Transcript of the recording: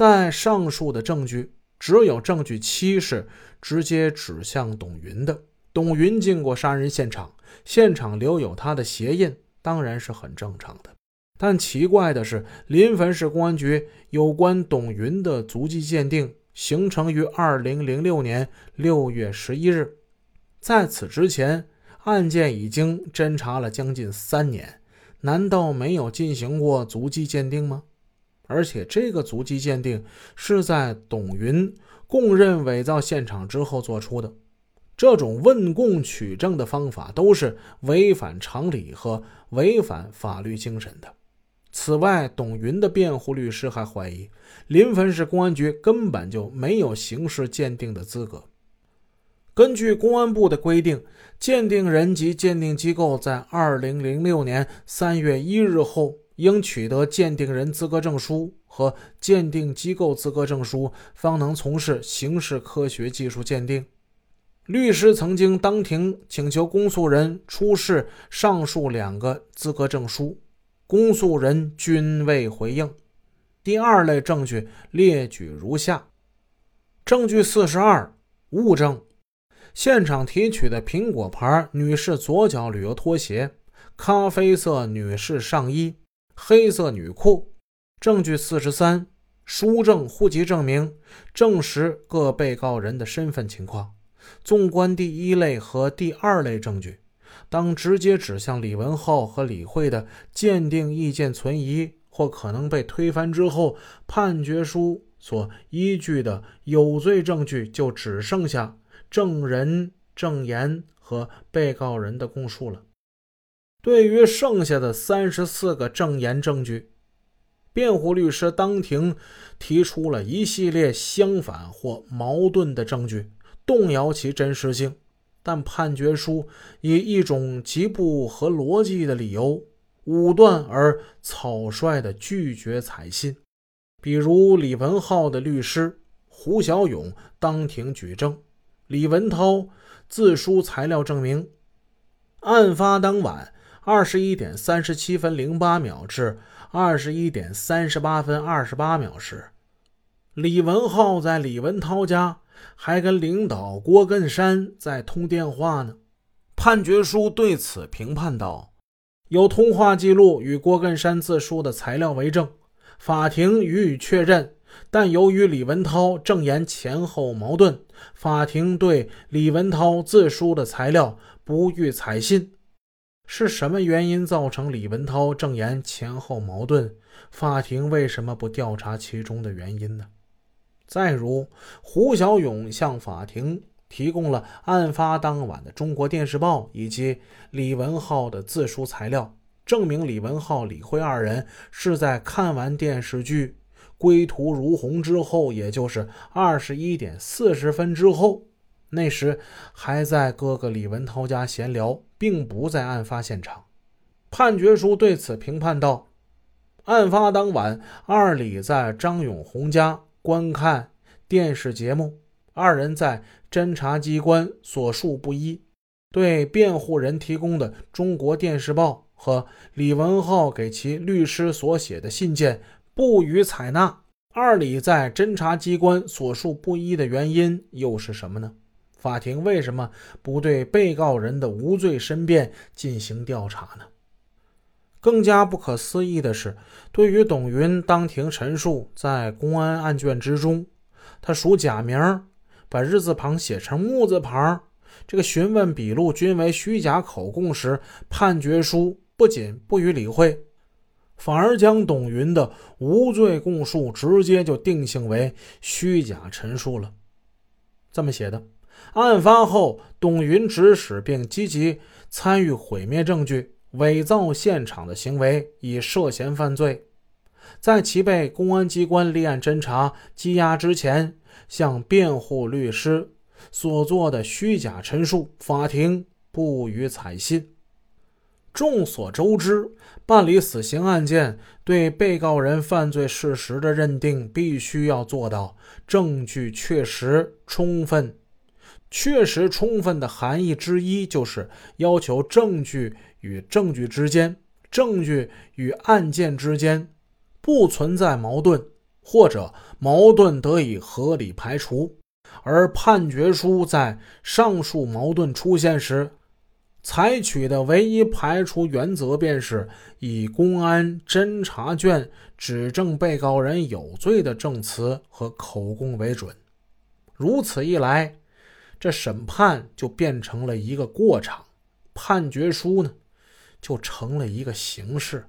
在上述的证据，只有证据七是直接指向董云的。董云经过杀人现场，现场留有他的鞋印，当然是很正常的。但奇怪的是，临汾市公安局有关董云的足迹鉴定，形成于二零零六年六月十一日。在此之前，案件已经侦查了将近三年，难道没有进行过足迹鉴定吗？而且，这个足迹鉴定是在董云供认伪造现场之后做出的。这种问供取证的方法都是违反常理和违反法律精神的。此外，董云的辩护律师还怀疑，临汾市公安局根本就没有刑事鉴定的资格。根据公安部的规定，鉴定人及鉴定机构在2006年3月1日后应取得鉴定人资格证书和鉴定机构资格证书，方能从事刑事科学技术鉴定。律师曾经当庭请求公诉人出示上述两个资格证书。公诉人均未回应。第二类证据列举如下：证据四十二，物证：现场提取的苹果牌女士左脚旅游拖鞋、咖啡色女士上衣、黑色女裤。证据四十三，书证、户籍证明，证实各被告人的身份情况。纵观第一类和第二类证据。当直接指向李文浩和李慧的鉴定意见存疑或可能被推翻之后，判决书所依据的有罪证据就只剩下证人证言和被告人的供述了。对于剩下的三十四个证言证据，辩护律师当庭提出了一系列相反或矛盾的证据，动摇其真实性。但判决书以一种极不合逻辑的理由，武断而草率地拒绝采信。比如李文浩的律师胡小勇当庭举证，李文涛自书材料证明，案发当晚二十一点三十七分零八秒至二十一点三十八分二十八秒时，李文浩在李文涛家。还跟领导郭根山在通电话呢。判决书对此评判道：“有通话记录与郭根山自述的材料为证，法庭予以确认。但由于李文涛证言前后矛盾，法庭对李文涛自述的材料不予采信。是什么原因造成李文涛证言前后矛盾？法庭为什么不调查其中的原因呢？”再如，胡小勇向法庭提供了案发当晚的《中国电视报》以及李文浩的自述材料，证明李文浩、李辉二人是在看完电视剧《归途如虹》之后，也就是二十一点四十分之后，那时还在哥哥李文涛家闲聊，并不在案发现场。判决书对此评判道：案发当晚，二李在张永红家。观看电视节目，二人在侦查机关所述不一，对辩护人提供的《中国电视报》和李文浩给其律师所写的信件不予采纳。二李在侦查机关所述不一的原因又是什么呢？法庭为什么不对被告人的无罪申辩进行调查呢？更加不可思议的是，对于董云当庭陈述，在公安案卷之中，他署假名，把日字旁写成木字旁，这个询问笔录均为虚假口供时，判决书不仅不予理会，反而将董云的无罪供述直接就定性为虚假陈述了。这么写的：案发后，董云指使并积极参与毁灭证据。伪造现场的行为已涉嫌犯罪，在其被公安机关立案侦查羁押之前，向辩护律师所做的虚假陈述，法庭不予采信。众所周知，办理死刑案件，对被告人犯罪事实的认定，必须要做到证据确实充分。确实充分的含义之一，就是要求证据。与证据之间，证据与案件之间不存在矛盾，或者矛盾得以合理排除。而判决书在上述矛盾出现时，采取的唯一排除原则便是以公安侦查卷指证被告人有罪的证词和口供为准。如此一来，这审判就变成了一个过场，判决书呢就成了一个形式。